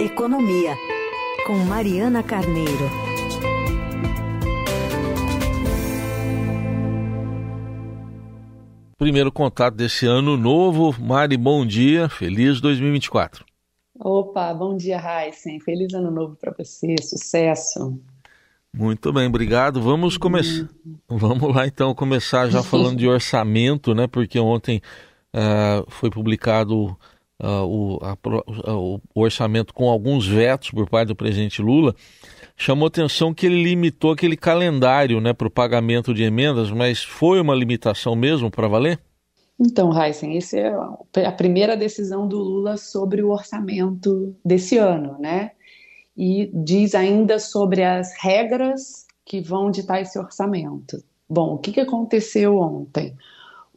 Economia, com Mariana Carneiro. Primeiro contato desse ano novo. Mari, bom dia. Feliz 2024. Opa, bom dia, Heisen. Feliz ano novo para você. Sucesso. Muito bem, obrigado. Vamos começar. Vamos lá então começar já falando de orçamento, né? Porque ontem uh, foi publicado uh, o, a, o, orçamento com alguns vetos por parte do presidente Lula, chamou atenção que ele limitou aquele calendário né, para o pagamento de emendas, mas foi uma limitação mesmo para valer? Então, Heisen, essa é a primeira decisão do Lula sobre o orçamento desse ano, né? E diz ainda sobre as regras que vão ditar esse orçamento. Bom, o que, que aconteceu ontem?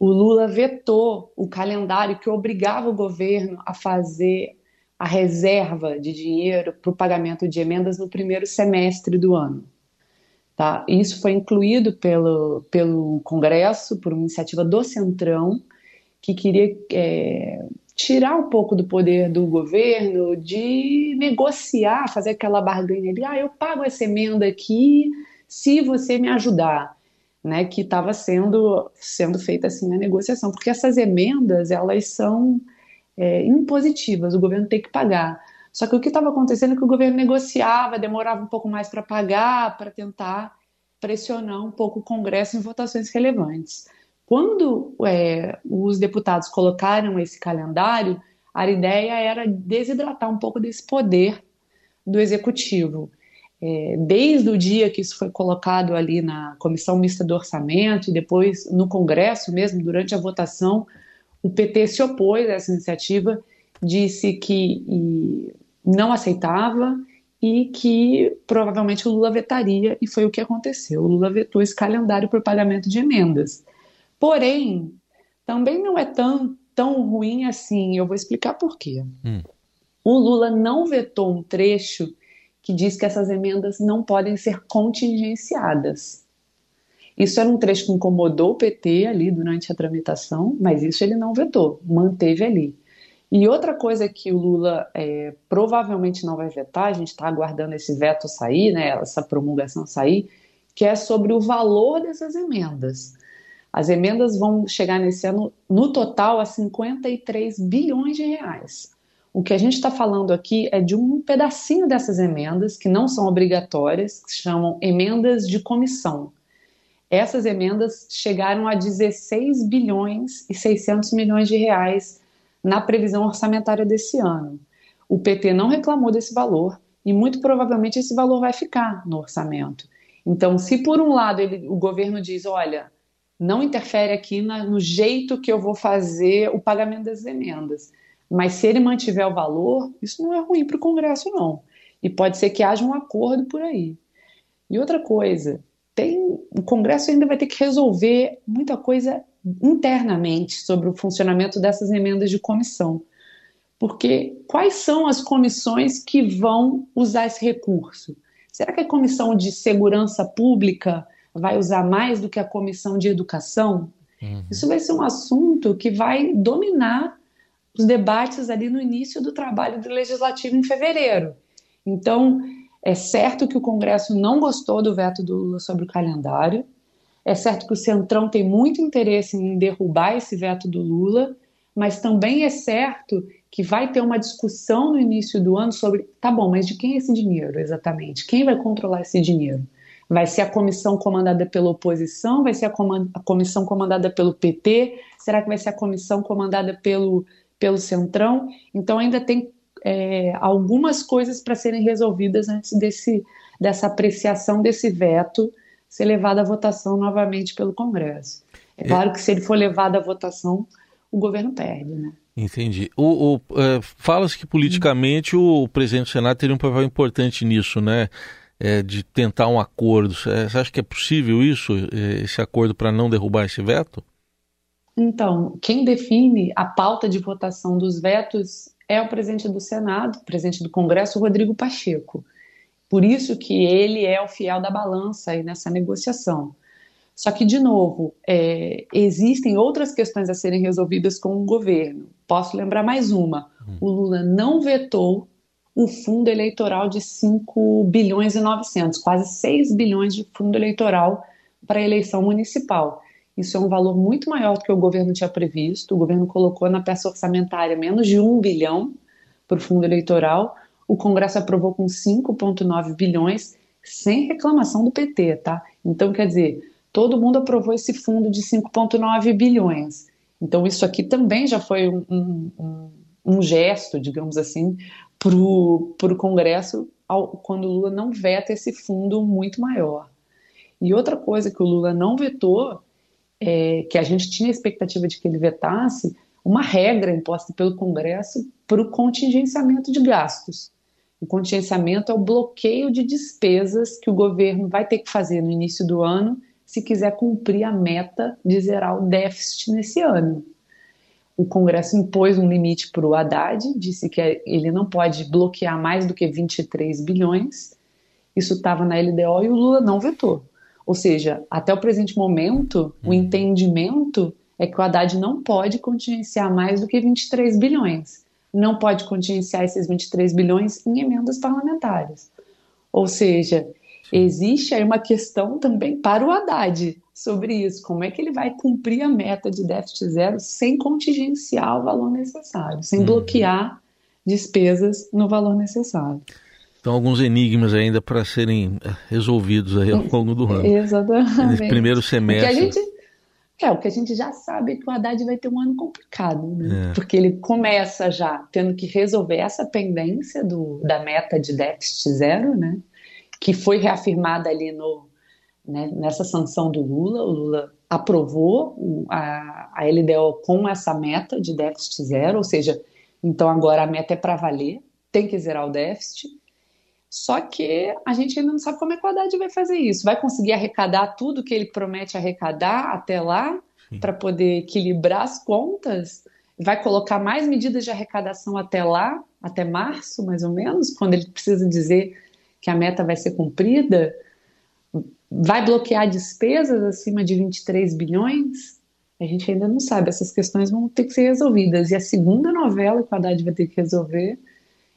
O Lula vetou o calendário que obrigava o governo a fazer a reserva de dinheiro para o pagamento de emendas no primeiro semestre do ano. Tá? Isso foi incluído pelo, pelo Congresso, por uma iniciativa do Centrão, que queria é, tirar um pouco do poder do governo de negociar, fazer aquela barganha de ah, eu pago essa emenda aqui se você me ajudar né, que estava sendo, sendo feita assim na negociação, porque essas emendas elas são é, impositivas, o governo tem que pagar. Só que o que estava acontecendo é que o governo negociava, demorava um pouco mais para pagar, para tentar pressionar um pouco o Congresso em votações relevantes. Quando é, os deputados colocaram esse calendário, a ideia era desidratar um pouco desse poder do executivo é, desde o dia que isso foi colocado ali na comissão mista do orçamento e depois no Congresso mesmo, durante a votação, o PT se opôs a essa iniciativa, disse que não aceitava e que provavelmente o Lula vetaria, e foi o que aconteceu. O Lula vetou esse calendário para o pagamento de emendas. Porém, também não é tão, tão ruim assim, eu vou explicar por quê. Hum. O Lula não vetou um trecho que diz que essas emendas não podem ser contingenciadas. Isso era um trecho que incomodou o PT ali durante a tramitação, mas isso ele não vetou, manteve ali. E outra coisa que o Lula é, provavelmente não vai vetar, a gente está aguardando esse veto sair, né, essa promulgação sair, que é sobre o valor dessas emendas. As emendas vão chegar nesse ano, no total, a 53 bilhões de reais. O que a gente está falando aqui é de um pedacinho dessas emendas, que não são obrigatórias, que se chamam emendas de comissão. Essas emendas chegaram a 16 bilhões e 600 milhões de reais na previsão orçamentária desse ano. O PT não reclamou desse valor e muito provavelmente esse valor vai ficar no orçamento. Então, se por um lado ele, o governo diz, olha, não interfere aqui na, no jeito que eu vou fazer o pagamento das emendas, mas se ele mantiver o valor, isso não é ruim para o Congresso, não. E pode ser que haja um acordo por aí. E outra coisa, tem, o Congresso ainda vai ter que resolver muita coisa internamente sobre o funcionamento dessas emendas de comissão. Porque quais são as comissões que vão usar esse recurso? Será que a comissão de segurança pública vai usar mais do que a comissão de educação? Uhum. Isso vai ser um assunto que vai dominar os debates ali no início do trabalho do legislativo em fevereiro. Então, é certo que o Congresso não gostou do veto do Lula sobre o calendário. É certo que o Centrão tem muito interesse em derrubar esse veto do Lula, mas também é certo que vai ter uma discussão no início do ano sobre, tá bom, mas de quem é esse dinheiro exatamente? Quem vai controlar esse dinheiro? Vai ser a comissão comandada pela oposição? Vai ser a, comissão comandada pelo PT? Será que vai ser a comissão comandada pelo pelo Centrão, então ainda tem é, algumas coisas para serem resolvidas antes desse, dessa apreciação desse veto ser levado à votação novamente pelo Congresso. É claro que se ele for levado à votação, o governo perde, né? Entendi. O, o é, Fala-se que politicamente o presidente do Senado teria um papel importante nisso, né? É, de tentar um acordo. Você acha que é possível isso, é, esse acordo para não derrubar esse veto? Então, quem define a pauta de votação dos vetos é o presidente do Senado, presidente do Congresso, Rodrigo Pacheco. Por isso que ele é o fiel da balança aí nessa negociação. Só que, de novo, é, existem outras questões a serem resolvidas com o governo. Posso lembrar mais uma. O Lula não vetou o fundo eleitoral de 5 bilhões e 900, quase 6 bilhões de fundo eleitoral para a eleição municipal. Isso é um valor muito maior do que o governo tinha previsto. O governo colocou na peça orçamentária menos de 1 bilhão para o fundo eleitoral. O Congresso aprovou com 5,9 bilhões, sem reclamação do PT, tá? Então, quer dizer, todo mundo aprovou esse fundo de 5,9 bilhões. Então, isso aqui também já foi um, um, um gesto, digamos assim, para o Congresso ao, quando o Lula não veta esse fundo muito maior. E outra coisa que o Lula não vetou, é, que a gente tinha a expectativa de que ele vetasse, uma regra imposta pelo Congresso para o contingenciamento de gastos. O contingenciamento é o bloqueio de despesas que o governo vai ter que fazer no início do ano se quiser cumprir a meta de zerar o déficit nesse ano. O Congresso impôs um limite para o Haddad, disse que ele não pode bloquear mais do que 23 bilhões. Isso estava na LDO e o Lula não vetou. Ou seja, até o presente momento, o uhum. entendimento é que o Haddad não pode contingenciar mais do que 23 bilhões. Não pode contingenciar esses 23 bilhões em emendas parlamentares. Ou seja, Existe aí uma questão também para o Haddad sobre isso. Como é que ele vai cumprir a meta de déficit zero sem contingenciar o valor necessário, sem uhum. bloquear despesas no valor necessário? Então, alguns enigmas ainda para serem eh, resolvidos aí ao longo do ano. Exatamente. primeiro semestre. O que, a gente, é, o que a gente já sabe é que o Haddad vai ter um ano complicado, né? é. porque ele começa já tendo que resolver essa pendência do, da meta de déficit zero, né? que foi reafirmada ali no, né, nessa sanção do Lula. O Lula aprovou a, a LDO com essa meta de déficit zero, ou seja, então agora a meta é para valer, tem que zerar o déficit. Só que a gente ainda não sabe como é que o Haddad vai fazer isso. Vai conseguir arrecadar tudo que ele promete arrecadar até lá, para poder equilibrar as contas? Vai colocar mais medidas de arrecadação até lá, até março, mais ou menos, quando ele precisa dizer que a meta vai ser cumprida, vai bloquear despesas acima de 23 bilhões? A gente ainda não sabe, essas questões vão ter que ser resolvidas. E a segunda novela que o Haddad vai ter que resolver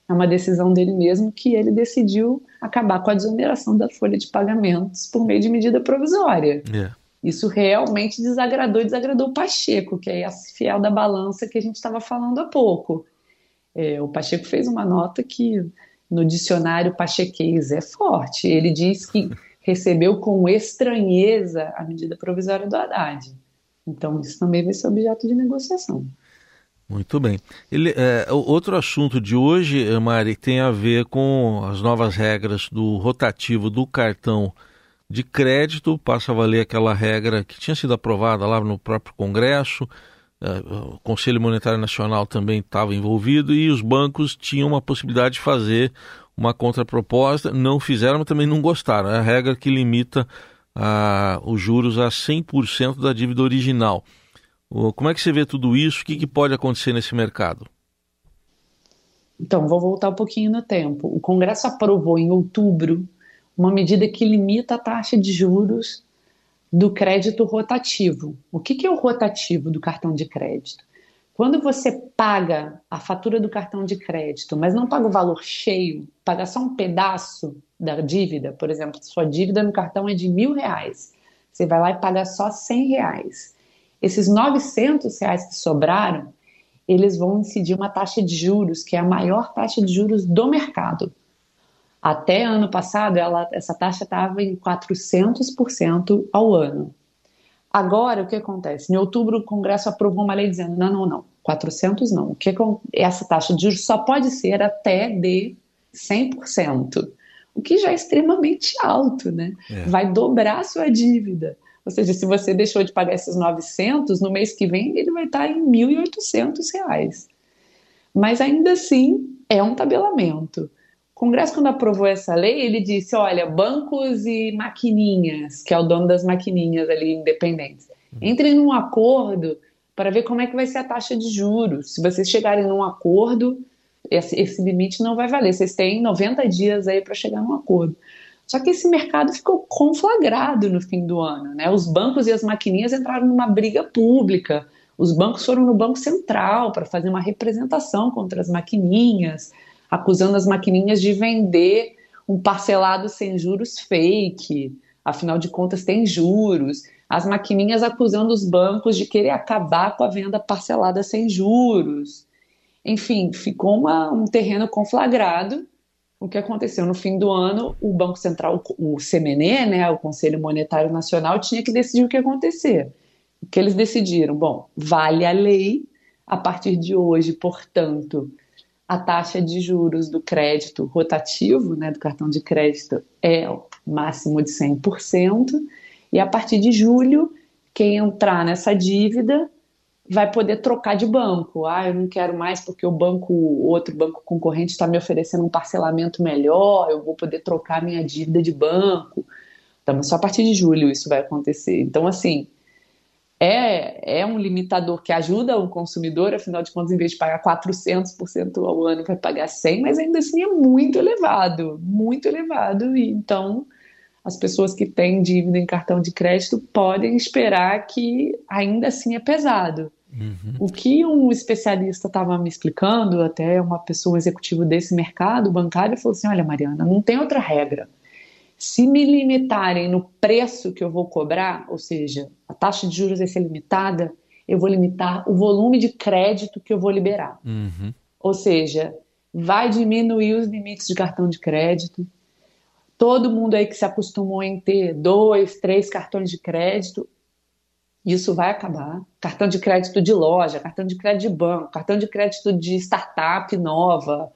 é uma decisão dele mesmo que ele decidiu acabar com a desoneração da folha de pagamentos por meio de medida provisória. Yeah. É. Isso realmente desagradou e desagradou o Pacheco, que é esse fiel da balança que a gente estava falando há pouco. É, o Pacheco fez uma nota que no dicionário pachequês é forte. Ele diz que recebeu com estranheza a medida provisória do Haddad. Então, isso também vai ser objeto de negociação. Muito bem. Ele, é, outro assunto de hoje, Mari, tem a ver com as novas regras do rotativo do cartão de crédito. Passa a valer aquela regra que tinha sido aprovada lá no próprio Congresso, é, o Conselho Monetário Nacional também estava envolvido e os bancos tinham uma possibilidade de fazer uma contraproposta, não fizeram, mas também não gostaram. É a regra que limita a, os juros a 100% da dívida original. Como é que você vê tudo isso? O que, que pode acontecer nesse mercado? Então, vou voltar um pouquinho no tempo. O Congresso aprovou em outubro uma medida que limita a taxa de juros do crédito rotativo. O que, que é o rotativo do cartão de crédito? Quando você paga a fatura do cartão de crédito, mas não paga o valor cheio, paga só um pedaço da dívida, por exemplo, sua dívida no cartão é de mil reais, você vai lá e paga só cem reais. Esses 900 reais que sobraram, eles vão incidir uma taxa de juros que é a maior taxa de juros do mercado. Até ano passado, ela, essa taxa estava em 400% ao ano. Agora, o que acontece? Em outubro, o Congresso aprovou uma lei dizendo: não, não, não, 400 não. O que essa taxa de juros só pode ser até de 100%, o que já é extremamente alto, né? É. Vai dobrar a sua dívida. Ou seja, se você deixou de pagar esses 900, no mês que vem ele vai estar em 1.800 reais. Mas ainda assim, é um tabelamento. O Congresso, quando aprovou essa lei, ele disse: olha, bancos e maquininhas, que é o dono das maquininhas ali independentes, entrem num acordo para ver como é que vai ser a taxa de juros. Se vocês chegarem num acordo, esse, esse limite não vai valer. Vocês têm 90 dias aí para chegar num acordo. Só que esse mercado ficou conflagrado no fim do ano. Né? Os bancos e as maquininhas entraram numa briga pública. Os bancos foram no Banco Central para fazer uma representação contra as maquininhas acusando as maquininhas de vender um parcelado sem juros fake, afinal de contas tem juros. As maquininhas acusando os bancos de querer acabar com a venda parcelada sem juros. Enfim, ficou uma, um terreno conflagrado. O que aconteceu no fim do ano, o Banco Central, o CMNE, né, o Conselho Monetário Nacional, tinha que decidir o que ia acontecer. O que eles decidiram? Bom, vale a lei, a partir de hoje, portanto, a taxa de juros do crédito rotativo, né, do cartão de crédito, é o máximo de 100%, e a partir de julho, quem entrar nessa dívida vai poder trocar de banco. Ah, eu não quero mais porque o banco, outro banco concorrente está me oferecendo um parcelamento melhor, eu vou poder trocar minha dívida de banco. Então, só a partir de julho isso vai acontecer. Então, assim, é, é um limitador que ajuda o consumidor, afinal de contas, em vez de pagar 400% ao ano, vai pagar 100%, mas ainda assim é muito elevado, muito elevado, e então as pessoas que têm dívida em cartão de crédito podem esperar que ainda assim é pesado. Uhum. O que um especialista estava me explicando, até uma pessoa executiva desse mercado bancário, falou assim: Olha, Mariana, não tem outra regra. Se me limitarem no preço que eu vou cobrar, ou seja, a taxa de juros vai ser limitada, eu vou limitar o volume de crédito que eu vou liberar. Uhum. Ou seja, vai diminuir os limites de cartão de crédito. Todo mundo aí que se acostumou em ter dois, três cartões de crédito, isso vai acabar. Cartão de crédito de loja, cartão de crédito de banco, cartão de crédito de startup nova,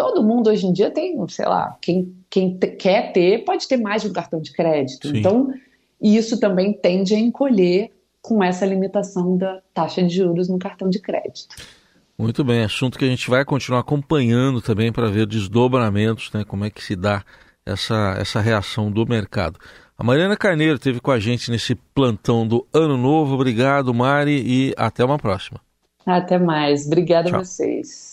todo mundo hoje em dia tem, sei lá, quem, quem quer ter pode ter mais de um cartão de crédito. Sim. Então, isso também tende a encolher com essa limitação da taxa de juros no cartão de crédito. Muito bem, assunto que a gente vai continuar acompanhando também para ver desdobramentos, né, como é que se dá essa, essa reação do mercado. A Mariana Carneiro esteve com a gente nesse plantão do Ano Novo. Obrigado, Mari, e até uma próxima. Até mais. Obrigada a vocês.